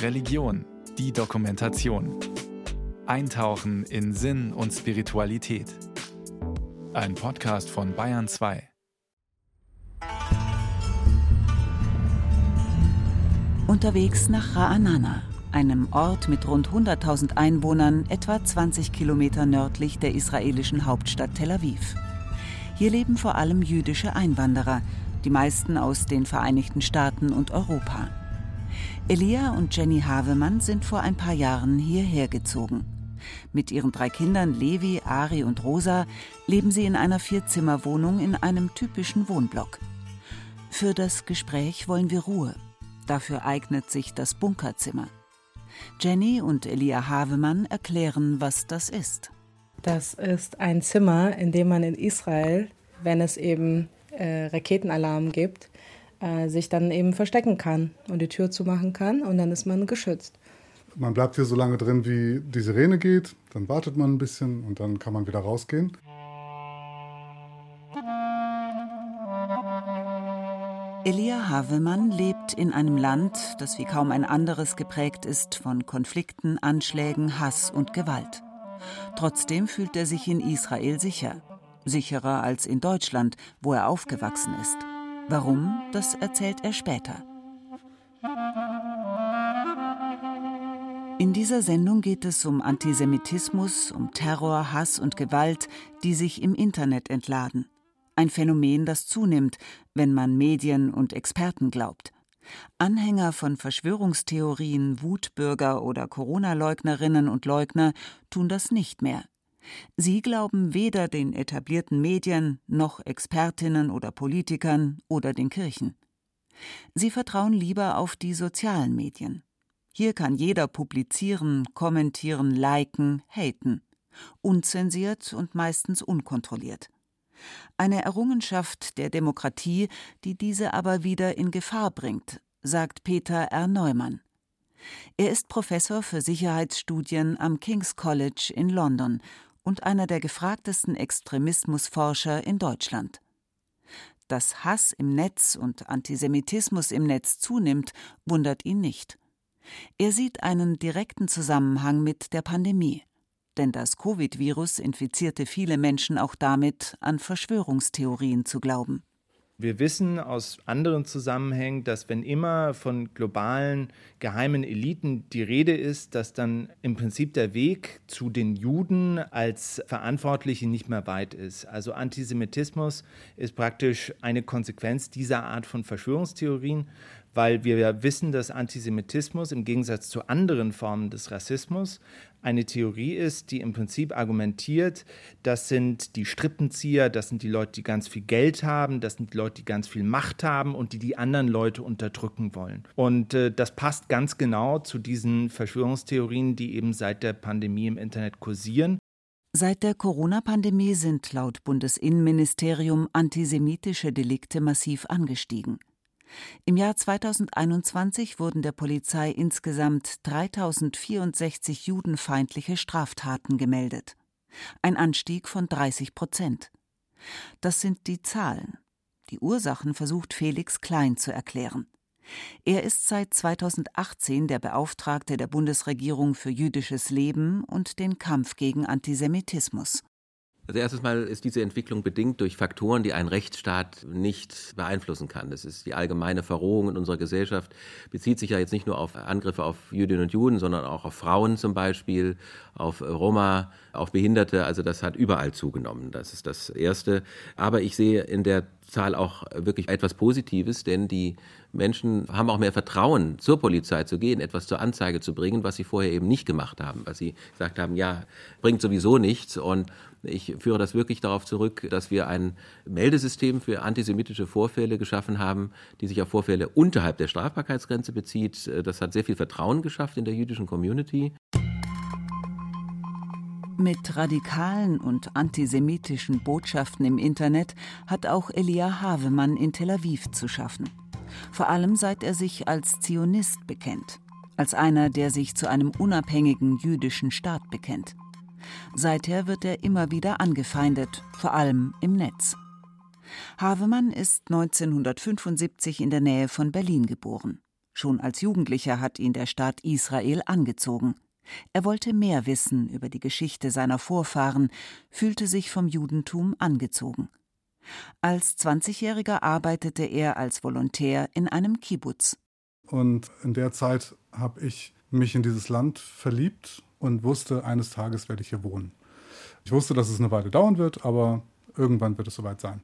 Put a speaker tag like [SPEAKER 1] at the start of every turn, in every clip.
[SPEAKER 1] Religion, die Dokumentation. Eintauchen in Sinn und Spiritualität. Ein Podcast von Bayern 2.
[SPEAKER 2] Unterwegs nach Ra'anana, einem Ort mit rund 100.000 Einwohnern, etwa 20 Kilometer nördlich der israelischen Hauptstadt Tel Aviv. Hier leben vor allem jüdische Einwanderer, die meisten aus den Vereinigten Staaten und Europa. Elia und Jenny Havemann sind vor ein paar Jahren hierher gezogen. Mit ihren drei Kindern Levi, Ari und Rosa leben sie in einer Vierzimmerwohnung in einem typischen Wohnblock. Für das Gespräch wollen wir Ruhe. Dafür eignet sich das Bunkerzimmer. Jenny und Elia Havemann erklären, was das ist.
[SPEAKER 3] Das ist ein Zimmer, in dem man in Israel, wenn es eben äh, Raketenalarm gibt, äh, sich dann eben verstecken kann und die Tür zumachen kann und dann ist man geschützt.
[SPEAKER 4] Man bleibt hier so lange drin, wie die Sirene geht, dann wartet man ein bisschen und dann kann man wieder rausgehen.
[SPEAKER 2] Elia Havemann lebt in einem Land, das wie kaum ein anderes geprägt ist von Konflikten, Anschlägen, Hass und Gewalt. Trotzdem fühlt er sich in Israel sicher, sicherer als in Deutschland, wo er aufgewachsen ist. Warum, das erzählt er später. In dieser Sendung geht es um Antisemitismus, um Terror, Hass und Gewalt, die sich im Internet entladen. Ein Phänomen, das zunimmt, wenn man Medien und Experten glaubt. Anhänger von Verschwörungstheorien, Wutbürger oder Corona-Leugnerinnen und Leugner tun das nicht mehr. Sie glauben weder den etablierten Medien noch Expertinnen oder Politikern oder den Kirchen. Sie vertrauen lieber auf die sozialen Medien. Hier kann jeder publizieren, kommentieren, liken, haten. Unzensiert und meistens unkontrolliert. Eine Errungenschaft der Demokratie, die diese aber wieder in Gefahr bringt, sagt Peter R. Neumann. Er ist Professor für Sicherheitsstudien am King's College in London und einer der gefragtesten Extremismusforscher in Deutschland. Dass Hass im Netz und Antisemitismus im Netz zunimmt, wundert ihn nicht. Er sieht einen direkten Zusammenhang mit der Pandemie. Denn das Covid-Virus infizierte viele Menschen auch damit, an Verschwörungstheorien zu glauben.
[SPEAKER 5] Wir wissen aus anderen Zusammenhängen, dass wenn immer von globalen geheimen Eliten die Rede ist, dass dann im Prinzip der Weg zu den Juden als Verantwortliche nicht mehr weit ist. Also Antisemitismus ist praktisch eine Konsequenz dieser Art von Verschwörungstheorien, weil wir ja wissen, dass Antisemitismus im Gegensatz zu anderen Formen des Rassismus eine Theorie ist, die im Prinzip argumentiert, das sind die Strippenzieher, das sind die Leute, die ganz viel Geld haben, das sind die Leute, die ganz viel Macht haben und die die anderen Leute unterdrücken wollen. Und äh, das passt ganz genau zu diesen Verschwörungstheorien, die eben seit der Pandemie im Internet kursieren.
[SPEAKER 2] Seit der Corona-Pandemie sind laut Bundesinnenministerium antisemitische Delikte massiv angestiegen. Im Jahr 2021 wurden der Polizei insgesamt 3064 judenfeindliche Straftaten gemeldet. Ein Anstieg von 30 Prozent. Das sind die Zahlen. Die Ursachen versucht Felix Klein zu erklären. Er ist seit 2018 der Beauftragte der Bundesregierung für jüdisches Leben und den Kampf gegen Antisemitismus.
[SPEAKER 6] Also erstes Mal ist diese Entwicklung bedingt durch Faktoren, die ein Rechtsstaat nicht beeinflussen kann. Das ist die allgemeine Verrohung in unserer Gesellschaft, bezieht sich ja jetzt nicht nur auf Angriffe auf Jüdinnen und Juden, sondern auch auf Frauen zum Beispiel, auf Roma, auf Behinderte. Also das hat überall zugenommen. Das ist das Erste. Aber ich sehe in der Zahl auch wirklich etwas Positives, denn die Menschen haben auch mehr Vertrauen, zur Polizei zu gehen, etwas zur Anzeige zu bringen, was sie vorher eben nicht gemacht haben, was sie gesagt haben, ja, bringt sowieso nichts. Und ich führe das wirklich darauf zurück, dass wir ein Meldesystem für antisemitische Vorfälle geschaffen haben, die sich auf Vorfälle unterhalb der Strafbarkeitsgrenze bezieht. Das hat sehr viel Vertrauen geschafft in der jüdischen Community.
[SPEAKER 2] Mit radikalen und antisemitischen Botschaften im Internet hat auch Elia Havemann in Tel Aviv zu schaffen. Vor allem seit er sich als Zionist bekennt, als einer, der sich zu einem unabhängigen jüdischen Staat bekennt. Seither wird er immer wieder angefeindet, vor allem im Netz. Havemann ist 1975 in der Nähe von Berlin geboren. Schon als Jugendlicher hat ihn der Staat Israel angezogen. Er wollte mehr wissen über die Geschichte seiner Vorfahren, fühlte sich vom Judentum angezogen. Als 20-Jähriger arbeitete er als Volontär in einem Kibbutz.
[SPEAKER 4] Und in der Zeit habe ich mich in dieses Land verliebt und wusste, eines Tages werde ich hier wohnen. Ich wusste, dass es eine Weile dauern wird, aber irgendwann wird es soweit sein.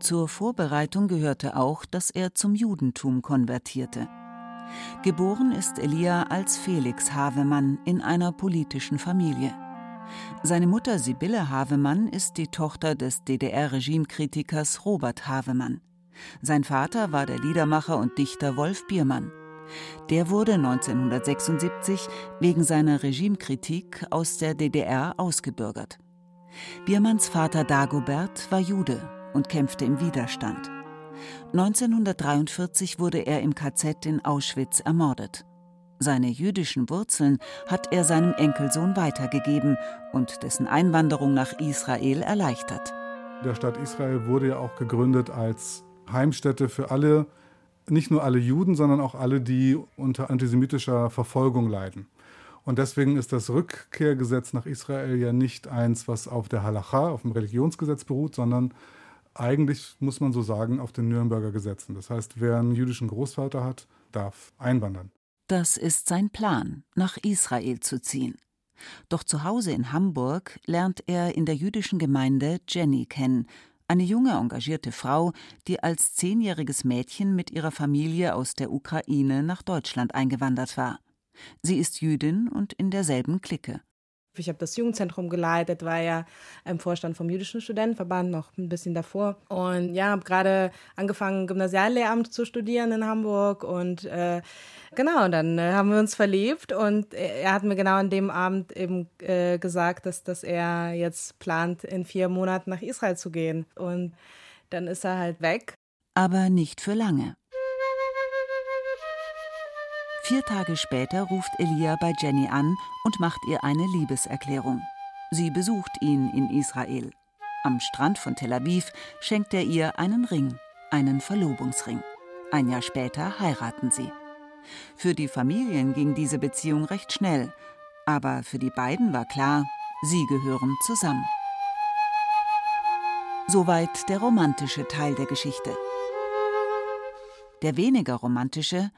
[SPEAKER 2] Zur Vorbereitung gehörte auch, dass er zum Judentum konvertierte. Geboren ist Elia als Felix Havemann in einer politischen Familie. Seine Mutter Sibylle Havemann ist die Tochter des DDR-Regimekritikers Robert Havemann. Sein Vater war der Liedermacher und Dichter Wolf Biermann. Der wurde 1976 wegen seiner Regimekritik aus der DDR ausgebürgert. Biermanns Vater Dagobert war Jude und kämpfte im Widerstand. 1943 wurde er im KZ in Auschwitz ermordet. Seine jüdischen Wurzeln hat er seinem Enkelsohn weitergegeben und dessen Einwanderung nach Israel erleichtert.
[SPEAKER 4] Der Staat Israel wurde ja auch gegründet als Heimstätte für alle, nicht nur alle Juden, sondern auch alle, die unter antisemitischer Verfolgung leiden. Und deswegen ist das Rückkehrgesetz nach Israel ja nicht eins, was auf der Halacha, auf dem Religionsgesetz beruht, sondern eigentlich, muss man so sagen, auf den Nürnberger Gesetzen. Das heißt, wer einen jüdischen Großvater hat, darf einwandern.
[SPEAKER 2] Das ist sein Plan, nach Israel zu ziehen. Doch zu Hause in Hamburg lernt er in der jüdischen Gemeinde Jenny kennen, eine junge, engagierte Frau, die als zehnjähriges Mädchen mit ihrer Familie aus der Ukraine nach Deutschland eingewandert war. Sie ist Jüdin und in derselben Clique.
[SPEAKER 3] Ich habe das Jugendzentrum geleitet, war ja im Vorstand vom Jüdischen Studentenverband noch ein bisschen davor. Und ja, habe gerade angefangen, Gymnasiallehramt zu studieren in Hamburg. Und äh, genau, dann äh, haben wir uns verliebt. Und er hat mir genau an dem Abend eben äh, gesagt, dass, dass er jetzt plant, in vier Monaten nach Israel zu gehen. Und dann ist er halt weg.
[SPEAKER 2] Aber nicht für lange. Vier Tage später ruft Elia bei Jenny an und macht ihr eine Liebeserklärung. Sie besucht ihn in Israel. Am Strand von Tel Aviv schenkt er ihr einen Ring, einen Verlobungsring. Ein Jahr später heiraten sie. Für die Familien ging diese Beziehung recht schnell, aber für die beiden war klar, sie gehören zusammen. Soweit der romantische Teil der Geschichte. Der weniger romantische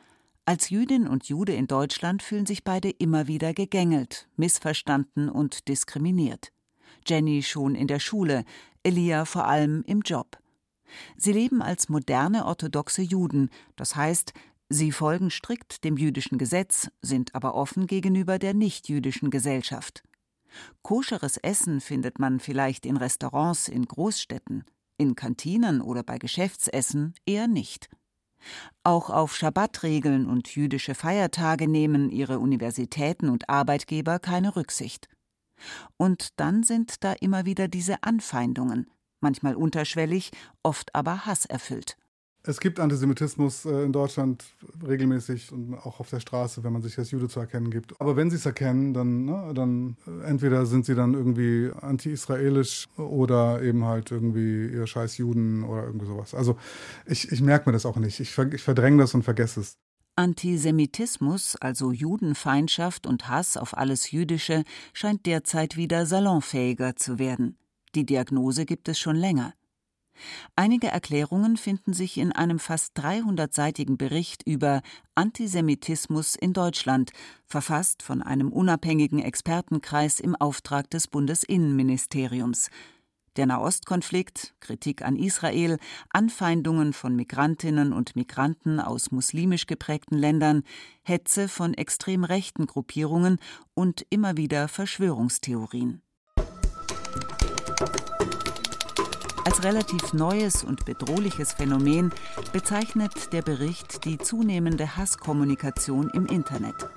[SPEAKER 2] als Jüdin und Jude in Deutschland fühlen sich beide immer wieder gegängelt, missverstanden und diskriminiert. Jenny schon in der Schule, Elia vor allem im Job. Sie leben als moderne orthodoxe Juden, das heißt, sie folgen strikt dem jüdischen Gesetz, sind aber offen gegenüber der nichtjüdischen Gesellschaft. Koscheres Essen findet man vielleicht in Restaurants in Großstädten, in Kantinen oder bei Geschäftsessen eher nicht. Auch auf Schabbatregeln und jüdische Feiertage nehmen ihre Universitäten und Arbeitgeber keine Rücksicht. Und dann sind da immer wieder diese Anfeindungen, manchmal unterschwellig, oft aber hasserfüllt.
[SPEAKER 4] Es gibt Antisemitismus äh, in Deutschland regelmäßig und auch auf der Straße, wenn man sich als Jude zu erkennen gibt. Aber wenn sie es erkennen, dann, ne, dann äh, entweder sind sie dann irgendwie anti-israelisch oder eben halt irgendwie ihr scheiß Juden oder irgendwie sowas. Also ich, ich merke mir das auch nicht. Ich, ich verdränge das und vergesse es.
[SPEAKER 2] Antisemitismus, also Judenfeindschaft und Hass auf alles Jüdische, scheint derzeit wieder salonfähiger zu werden. Die Diagnose gibt es schon länger. Einige Erklärungen finden sich in einem fast 300-seitigen Bericht über Antisemitismus in Deutschland, verfasst von einem unabhängigen Expertenkreis im Auftrag des Bundesinnenministeriums. Der Nahostkonflikt, Kritik an Israel, Anfeindungen von Migrantinnen und Migranten aus muslimisch geprägten Ländern, Hetze von extrem rechten Gruppierungen und immer wieder Verschwörungstheorien. Als relativ neues und bedrohliches Phänomen bezeichnet der Bericht die zunehmende Hasskommunikation im Internet.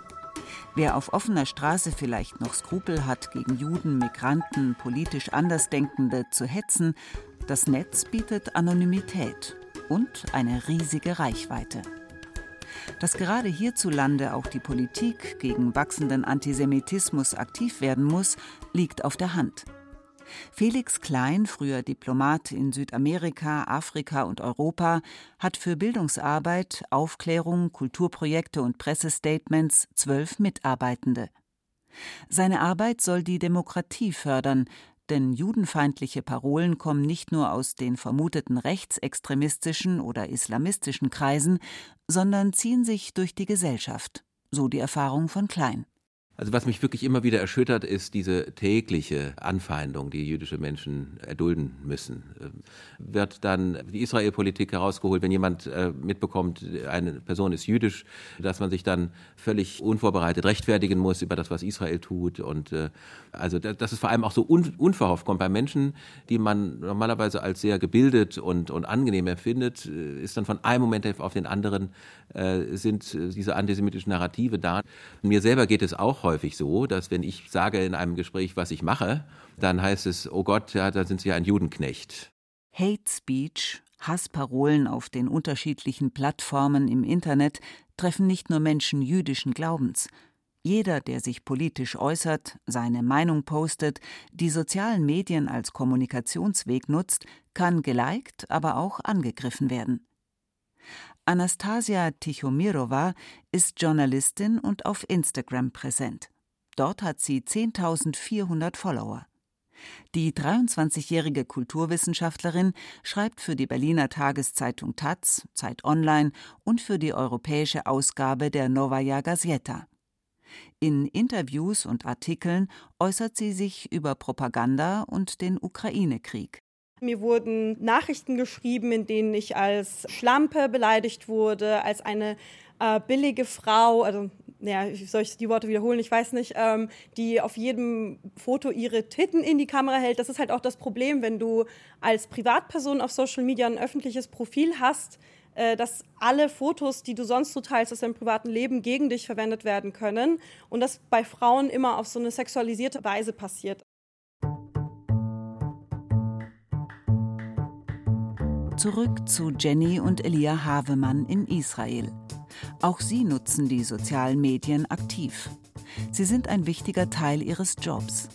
[SPEAKER 2] Wer auf offener Straße vielleicht noch Skrupel hat, gegen Juden, Migranten, politisch Andersdenkende zu hetzen, das Netz bietet Anonymität und eine riesige Reichweite. Dass gerade hierzulande auch die Politik gegen wachsenden Antisemitismus aktiv werden muss, liegt auf der Hand. Felix Klein, früher Diplomat in Südamerika, Afrika und Europa, hat für Bildungsarbeit, Aufklärung, Kulturprojekte und Pressestatements zwölf Mitarbeitende. Seine Arbeit soll die Demokratie fördern, denn judenfeindliche Parolen kommen nicht nur aus den vermuteten rechtsextremistischen oder islamistischen Kreisen, sondern ziehen sich durch die Gesellschaft, so die Erfahrung von Klein.
[SPEAKER 6] Also was mich wirklich immer wieder erschüttert, ist diese tägliche Anfeindung, die jüdische Menschen erdulden müssen. Ähm, wird dann die Israel-Politik herausgeholt, wenn jemand äh, mitbekommt, eine Person ist jüdisch, dass man sich dann völlig unvorbereitet rechtfertigen muss über das, was Israel tut. Und äh, also dass es vor allem auch so unverhofft kommt bei Menschen, die man normalerweise als sehr gebildet und, und angenehm empfindet, äh, ist dann von einem Moment auf den anderen sind diese antisemitischen Narrative da. Mir selber geht es auch häufig so, dass wenn ich sage in einem Gespräch, was ich mache, dann heißt es, oh Gott, ja, da sind Sie ein Judenknecht.
[SPEAKER 2] Hate Speech, Hassparolen auf den unterschiedlichen Plattformen im Internet treffen nicht nur Menschen jüdischen Glaubens. Jeder, der sich politisch äußert, seine Meinung postet, die sozialen Medien als Kommunikationsweg nutzt, kann geliked, aber auch angegriffen werden. Anastasia Tichomirova ist Journalistin und auf Instagram präsent. Dort hat sie 10.400 Follower. Die 23-jährige Kulturwissenschaftlerin schreibt für die Berliner Tageszeitung Taz, Zeit Online und für die europäische Ausgabe der Novaya Gazeta. In Interviews und Artikeln äußert sie sich über Propaganda und den Ukraine-Krieg.
[SPEAKER 7] Mir wurden Nachrichten geschrieben, in denen ich als Schlampe beleidigt wurde, als eine äh, billige Frau, also ja, soll ich die Worte wiederholen? Ich weiß nicht, ähm, die auf jedem Foto ihre Titten in die Kamera hält. Das ist halt auch das Problem, wenn du als Privatperson auf Social Media ein öffentliches Profil hast, äh, dass alle Fotos, die du sonst so teilst aus deinem privaten Leben, gegen dich verwendet werden können und das bei Frauen immer auf so eine sexualisierte Weise passiert.
[SPEAKER 2] Zurück zu Jenny und Elia Havemann in Israel. Auch sie nutzen die sozialen Medien aktiv. Sie sind ein wichtiger Teil ihres Jobs.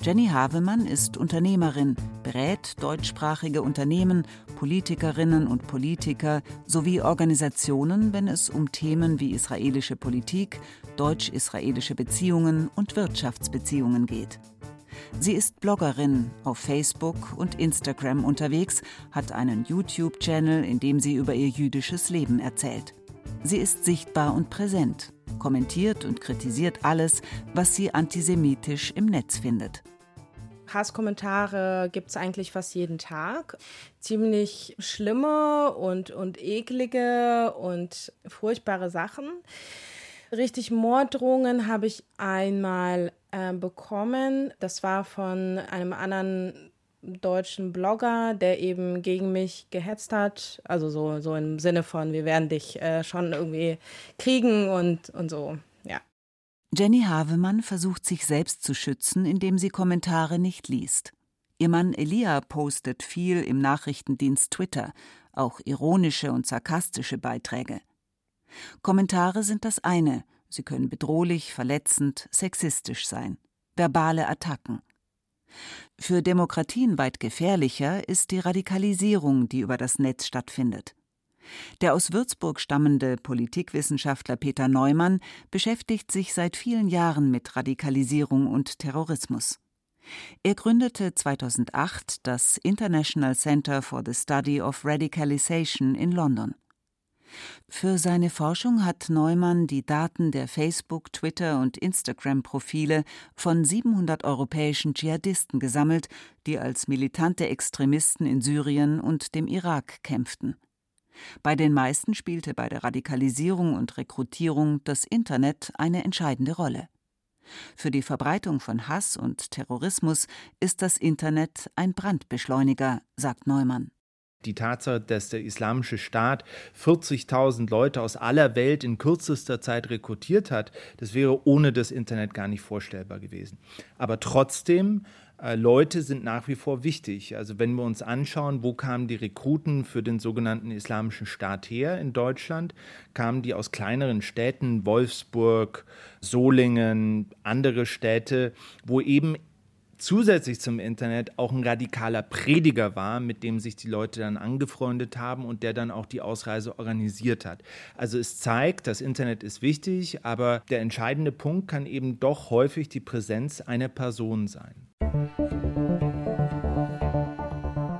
[SPEAKER 2] Jenny Havemann ist Unternehmerin, berät deutschsprachige Unternehmen, Politikerinnen und Politiker sowie Organisationen, wenn es um Themen wie israelische Politik, deutsch-israelische Beziehungen und Wirtschaftsbeziehungen geht. Sie ist Bloggerin, auf Facebook und Instagram unterwegs, hat einen YouTube-Channel, in dem sie über ihr jüdisches Leben erzählt. Sie ist sichtbar und präsent, kommentiert und kritisiert alles, was sie antisemitisch im Netz findet.
[SPEAKER 3] Hasskommentare gibt es eigentlich fast jeden Tag. Ziemlich schlimme und, und eklige und furchtbare Sachen. Richtig Morddrohungen habe ich einmal äh, bekommen. Das war von einem anderen deutschen Blogger, der eben gegen mich gehetzt hat. Also so, so im Sinne von, wir werden dich äh, schon irgendwie kriegen und, und so, ja.
[SPEAKER 2] Jenny Havemann versucht sich selbst zu schützen, indem sie Kommentare nicht liest. Ihr Mann Elia postet viel im Nachrichtendienst Twitter, auch ironische und sarkastische Beiträge. Kommentare sind das eine, sie können bedrohlich, verletzend, sexistisch sein. Verbale Attacken. Für Demokratien weit gefährlicher ist die Radikalisierung, die über das Netz stattfindet. Der aus Würzburg stammende Politikwissenschaftler Peter Neumann beschäftigt sich seit vielen Jahren mit Radikalisierung und Terrorismus. Er gründete 2008 das International Center for the Study of Radicalization in London. Für seine Forschung hat Neumann die Daten der Facebook-, Twitter- und Instagram-Profile von 700 europäischen Dschihadisten gesammelt, die als militante Extremisten in Syrien und dem Irak kämpften. Bei den meisten spielte bei der Radikalisierung und Rekrutierung das Internet eine entscheidende Rolle. Für die Verbreitung von Hass und Terrorismus ist das Internet ein Brandbeschleuniger, sagt Neumann
[SPEAKER 5] die Tatsache, dass der Islamische Staat 40.000 Leute aus aller Welt in kürzester Zeit rekrutiert hat, das wäre ohne das Internet gar nicht vorstellbar gewesen. Aber trotzdem äh, Leute sind nach wie vor wichtig. Also wenn wir uns anschauen, wo kamen die Rekruten für den sogenannten Islamischen Staat her in Deutschland, kamen die aus kleineren Städten, Wolfsburg, Solingen, andere Städte, wo eben zusätzlich zum Internet auch ein radikaler Prediger war, mit dem sich die Leute dann angefreundet haben und der dann auch die Ausreise organisiert hat. Also es zeigt, das Internet ist wichtig, aber der entscheidende Punkt kann eben doch häufig die Präsenz einer Person sein.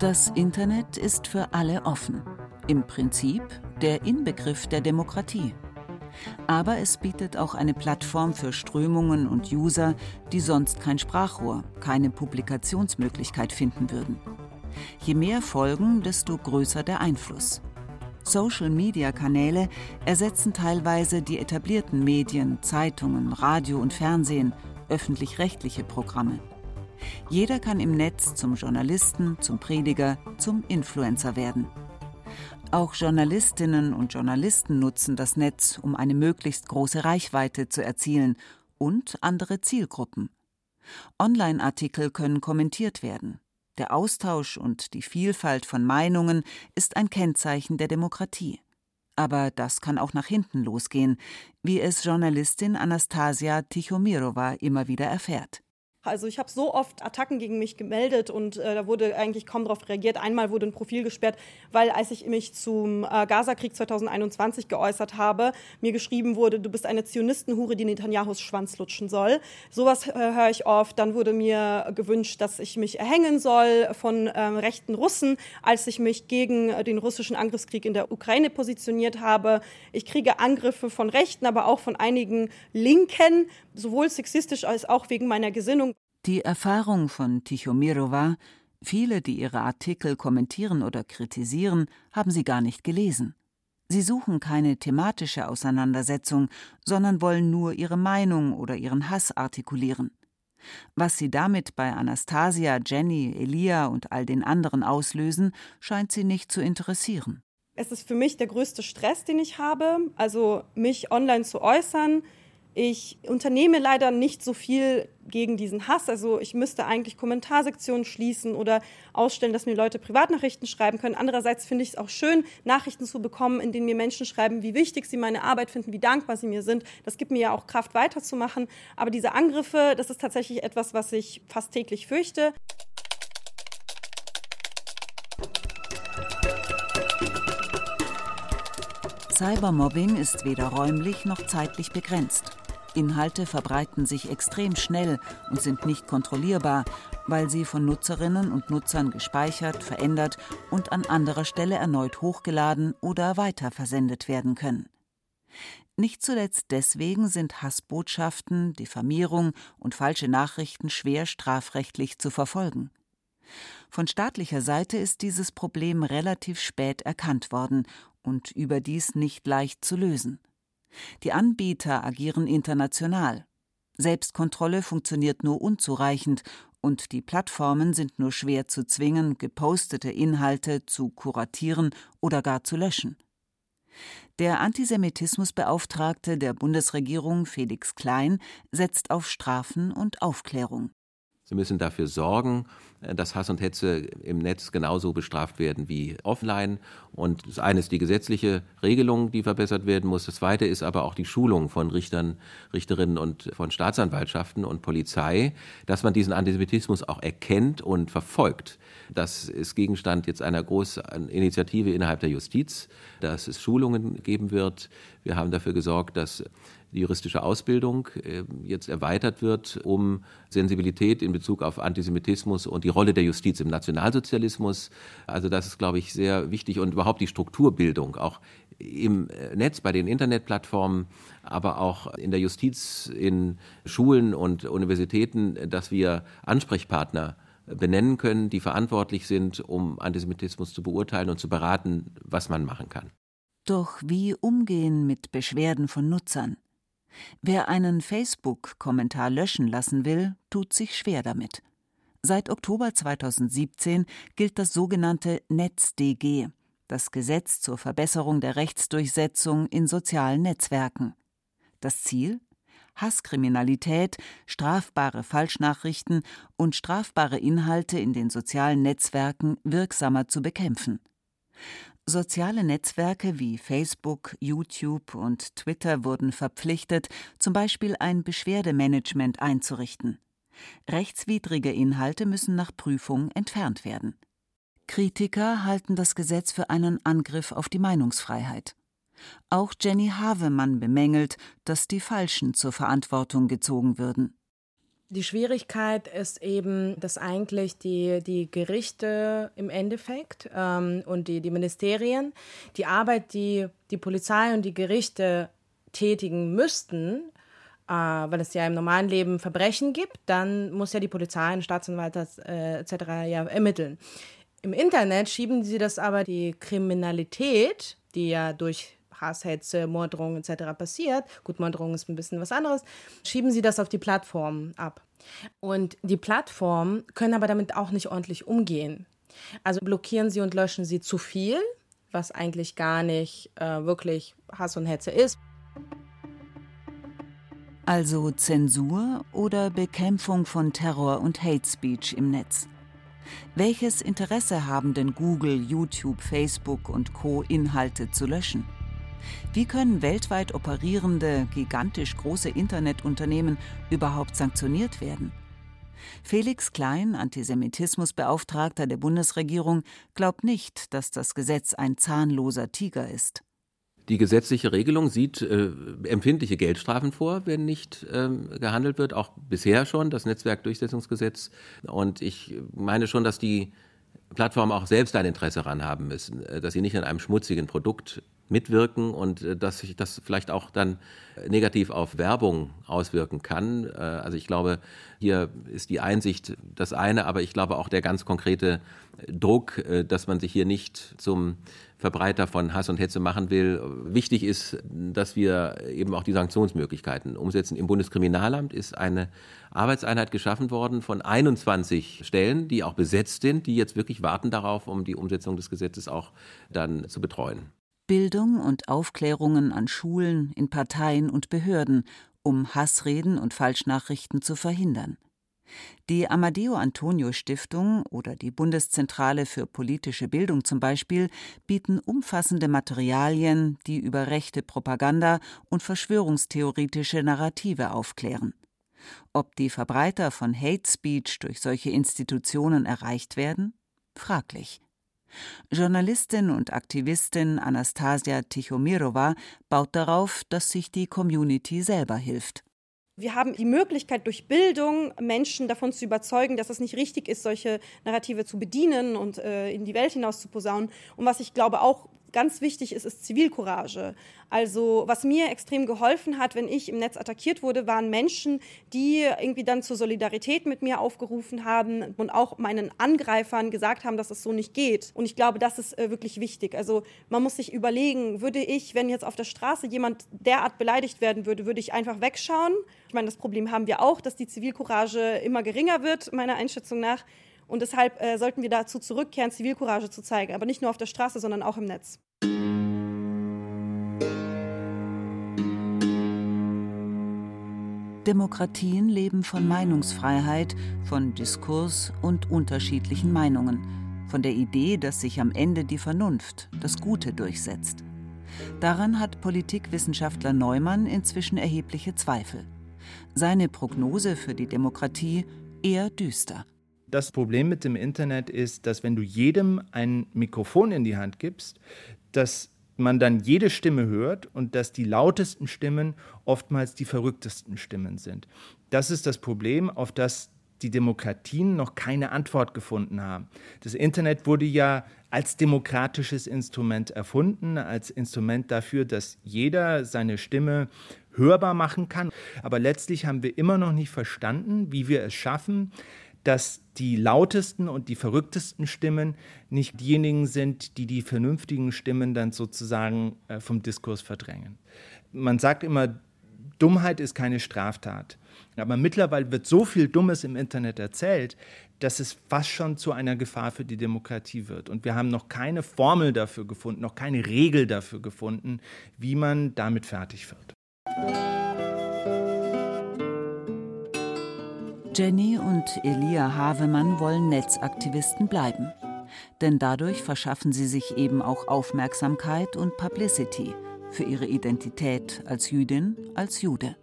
[SPEAKER 2] Das Internet ist für alle offen. Im Prinzip der Inbegriff der Demokratie. Aber es bietet auch eine Plattform für Strömungen und User, die sonst kein Sprachrohr, keine Publikationsmöglichkeit finden würden. Je mehr Folgen, desto größer der Einfluss. Social-Media-Kanäle ersetzen teilweise die etablierten Medien, Zeitungen, Radio und Fernsehen, öffentlich-rechtliche Programme. Jeder kann im Netz zum Journalisten, zum Prediger, zum Influencer werden. Auch Journalistinnen und Journalisten nutzen das Netz, um eine möglichst große Reichweite zu erzielen und andere Zielgruppen. Online-Artikel können kommentiert werden. Der Austausch und die Vielfalt von Meinungen ist ein Kennzeichen der Demokratie. Aber das kann auch nach hinten losgehen, wie es Journalistin Anastasia Tichomirova immer wieder erfährt.
[SPEAKER 7] Also ich habe so oft Attacken gegen mich gemeldet und äh, da wurde eigentlich kaum darauf reagiert. Einmal wurde ein Profil gesperrt, weil als ich mich zum äh, Gazakrieg 2021 geäußert habe, mir geschrieben wurde, du bist eine Zionistenhure, die Netanyahus Schwanz lutschen soll. Sowas äh, höre ich oft. Dann wurde mir gewünscht, dass ich mich erhängen soll von ähm, rechten Russen, als ich mich gegen äh, den russischen Angriffskrieg in der Ukraine positioniert habe. Ich kriege Angriffe von Rechten, aber auch von einigen Linken, sowohl sexistisch als auch wegen meiner Gesinnung.
[SPEAKER 2] Die Erfahrung von Tichomirova, viele, die ihre Artikel kommentieren oder kritisieren, haben sie gar nicht gelesen. Sie suchen keine thematische Auseinandersetzung, sondern wollen nur ihre Meinung oder ihren Hass artikulieren. Was sie damit bei Anastasia, Jenny, Elia und all den anderen auslösen, scheint sie nicht zu interessieren.
[SPEAKER 7] Es ist für mich der größte Stress, den ich habe, also mich online zu äußern, ich unternehme leider nicht so viel gegen diesen Hass. Also ich müsste eigentlich Kommentarsektionen schließen oder ausstellen, dass mir Leute Privatnachrichten schreiben können. Andererseits finde ich es auch schön, Nachrichten zu bekommen, in denen mir Menschen schreiben, wie wichtig sie meine Arbeit finden, wie dankbar sie mir sind. Das gibt mir ja auch Kraft, weiterzumachen. Aber diese Angriffe, das ist tatsächlich etwas, was ich fast täglich fürchte.
[SPEAKER 2] Cybermobbing ist weder räumlich noch zeitlich begrenzt. Inhalte verbreiten sich extrem schnell und sind nicht kontrollierbar, weil sie von Nutzerinnen und Nutzern gespeichert, verändert und an anderer Stelle erneut hochgeladen oder weiterversendet werden können. Nicht zuletzt deswegen sind Hassbotschaften, Diffamierung und falsche Nachrichten schwer strafrechtlich zu verfolgen. Von staatlicher Seite ist dieses Problem relativ spät erkannt worden und überdies nicht leicht zu lösen. Die Anbieter agieren international. Selbstkontrolle funktioniert nur unzureichend und die Plattformen sind nur schwer zu zwingen, gepostete Inhalte zu kuratieren oder gar zu löschen. Der Antisemitismusbeauftragte der Bundesregierung Felix Klein setzt auf Strafen und Aufklärung.
[SPEAKER 6] Sie müssen dafür sorgen, äh, dass Hass und Hetze im Netz genauso bestraft werden wie offline. Und das eine ist die gesetzliche Regelung, die verbessert werden muss. Das zweite ist aber auch die Schulung von Richtern, Richterinnen und von Staatsanwaltschaften und Polizei, dass man diesen Antisemitismus auch erkennt und verfolgt. Das ist Gegenstand jetzt einer großen Initiative innerhalb der Justiz, dass es Schulungen geben wird. Wir haben dafür gesorgt, dass die juristische Ausbildung äh, jetzt erweitert wird, um Sensibilität in Bezug auf Antisemitismus und die Rolle der Justiz im Nationalsozialismus. Also das ist, glaube ich, sehr wichtig und überhaupt die Strukturbildung auch im äh, Netz, bei den Internetplattformen, aber auch in der Justiz, in Schulen und Universitäten, dass wir Ansprechpartner benennen können, die verantwortlich sind, um Antisemitismus zu beurteilen und zu beraten, was man machen kann.
[SPEAKER 2] Doch wie umgehen mit Beschwerden von Nutzern? Wer einen Facebook-Kommentar löschen lassen will, tut sich schwer damit. Seit Oktober 2017 gilt das sogenannte NetzDG, das Gesetz zur Verbesserung der Rechtsdurchsetzung in sozialen Netzwerken. Das Ziel? Hasskriminalität, strafbare Falschnachrichten und strafbare Inhalte in den sozialen Netzwerken wirksamer zu bekämpfen. Soziale Netzwerke wie Facebook, YouTube und Twitter wurden verpflichtet, zum Beispiel ein Beschwerdemanagement einzurichten. Rechtswidrige Inhalte müssen nach Prüfung entfernt werden. Kritiker halten das Gesetz für einen Angriff auf die Meinungsfreiheit. Auch Jenny Havemann bemängelt, dass die Falschen zur Verantwortung gezogen würden.
[SPEAKER 3] Die Schwierigkeit ist eben, dass eigentlich die, die Gerichte im Endeffekt ähm, und die, die Ministerien die Arbeit, die die Polizei und die Gerichte tätigen müssten, äh, weil es ja im normalen Leben Verbrechen gibt, dann muss ja die Polizei und Staatsanwalt äh, etc. ja ermitteln. Im Internet schieben sie das aber die Kriminalität, die ja durch Hasshetze, Morddrohungen etc. passiert, gut, Morddrohungen ist ein bisschen was anderes, schieben sie das auf die Plattform ab. Und die Plattformen können aber damit auch nicht ordentlich umgehen. Also blockieren sie und löschen sie zu viel, was eigentlich gar nicht äh, wirklich Hass und Hetze ist.
[SPEAKER 2] Also Zensur oder Bekämpfung von Terror und Hate Speech im Netz. Welches Interesse haben denn Google, YouTube, Facebook und Co Inhalte zu löschen? Wie können weltweit operierende, gigantisch große Internetunternehmen überhaupt sanktioniert werden? Felix Klein, Antisemitismusbeauftragter der Bundesregierung, glaubt nicht, dass das Gesetz ein zahnloser Tiger ist.
[SPEAKER 6] Die gesetzliche Regelung sieht äh, empfindliche Geldstrafen vor, wenn nicht ähm, gehandelt wird, auch bisher schon, das Netzwerkdurchsetzungsgesetz. Und ich meine schon, dass die Plattformen auch selbst ein Interesse daran haben müssen, äh, dass sie nicht an einem schmutzigen Produkt mitwirken und äh, dass sich das vielleicht auch dann negativ auf Werbung auswirken kann. Äh, also ich glaube, hier ist die Einsicht das eine, aber ich glaube auch der ganz konkrete Druck, äh, dass man sich hier nicht zum Verbreiter von Hass und Hetze machen will. Wichtig ist, dass wir eben auch die Sanktionsmöglichkeiten umsetzen. Im Bundeskriminalamt ist eine Arbeitseinheit geschaffen worden von 21 Stellen, die auch besetzt sind, die jetzt wirklich warten darauf, um die Umsetzung des Gesetzes auch dann zu betreuen.
[SPEAKER 2] Bildung und Aufklärungen an Schulen, in Parteien und Behörden, um Hassreden und Falschnachrichten zu verhindern. Die Amadeo Antonio Stiftung oder die Bundeszentrale für politische Bildung zum Beispiel bieten umfassende Materialien, die über rechte Propaganda und verschwörungstheoretische Narrative aufklären. Ob die Verbreiter von Hate Speech durch solche Institutionen erreicht werden? Fraglich. Journalistin und Aktivistin Anastasia Tichomirova baut darauf, dass sich die Community selber hilft.
[SPEAKER 7] Wir haben die Möglichkeit, durch Bildung Menschen davon zu überzeugen, dass es nicht richtig ist, solche Narrative zu bedienen und äh, in die Welt hinaus zu posaunen. Und was ich glaube auch ganz wichtig ist, ist Zivilcourage. Also was mir extrem geholfen hat, wenn ich im Netz attackiert wurde, waren Menschen, die irgendwie dann zur Solidarität mit mir aufgerufen haben und auch meinen Angreifern gesagt haben, dass es so nicht geht. Und ich glaube, das ist äh, wirklich wichtig. Also man muss sich überlegen, würde ich, wenn jetzt auf der Straße jemand derart beleidigt werden würde, würde ich einfach wegschauen? Ich meine, das Problem haben wir auch, dass die Zivilcourage immer geringer wird, meiner Einschätzung nach. Und deshalb äh, sollten wir dazu zurückkehren, Zivilcourage zu zeigen, aber nicht nur auf der Straße, sondern auch im Netz.
[SPEAKER 2] Demokratien leben von Meinungsfreiheit, von Diskurs und unterschiedlichen Meinungen, von der Idee, dass sich am Ende die Vernunft, das Gute durchsetzt. Daran hat Politikwissenschaftler Neumann inzwischen erhebliche Zweifel. Seine Prognose für die Demokratie eher düster.
[SPEAKER 5] Das Problem mit dem Internet ist, dass wenn du jedem ein Mikrofon in die Hand gibst, dass man dann jede Stimme hört und dass die lautesten Stimmen oftmals die verrücktesten Stimmen sind. Das ist das Problem, auf das die Demokratien noch keine Antwort gefunden haben. Das Internet wurde ja als demokratisches Instrument erfunden, als Instrument dafür, dass jeder seine Stimme hörbar machen kann. Aber letztlich haben wir immer noch nicht verstanden, wie wir es schaffen, dass die lautesten und die verrücktesten Stimmen nicht diejenigen sind, die die vernünftigen Stimmen dann sozusagen äh, vom Diskurs verdrängen. Man sagt immer, Dummheit ist keine Straftat. Aber mittlerweile wird so viel Dummes im Internet erzählt, dass es fast schon zu einer Gefahr für die Demokratie wird. Und wir haben noch keine Formel dafür gefunden, noch keine Regel dafür gefunden, wie man damit fertig wird.
[SPEAKER 2] Jenny und Elia Havemann wollen Netzaktivisten bleiben. Denn dadurch verschaffen sie sich eben auch Aufmerksamkeit und Publicity für ihre Identität als Jüdin, als Jude.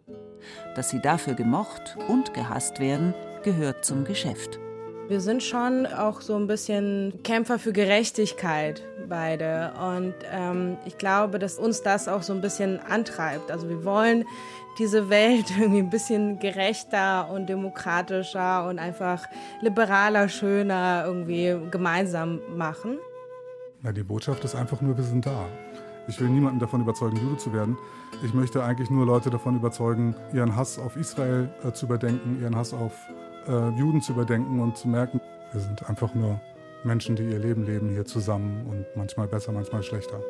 [SPEAKER 2] Dass sie dafür gemocht und gehasst werden, gehört zum Geschäft.
[SPEAKER 3] Wir sind schon auch so ein bisschen Kämpfer für Gerechtigkeit beide. Und ähm, ich glaube, dass uns das auch so ein bisschen antreibt. Also wir wollen diese Welt irgendwie ein bisschen gerechter und demokratischer und einfach liberaler, schöner irgendwie gemeinsam machen.
[SPEAKER 4] Ja, die Botschaft ist einfach nur, wir sind da. Ich will niemanden davon überzeugen, Jude zu werden. Ich möchte eigentlich nur Leute davon überzeugen, ihren Hass auf Israel äh, zu überdenken, ihren Hass auf äh, Juden zu überdenken und zu merken, wir sind einfach nur Menschen, die ihr Leben leben hier zusammen und manchmal besser, manchmal schlechter.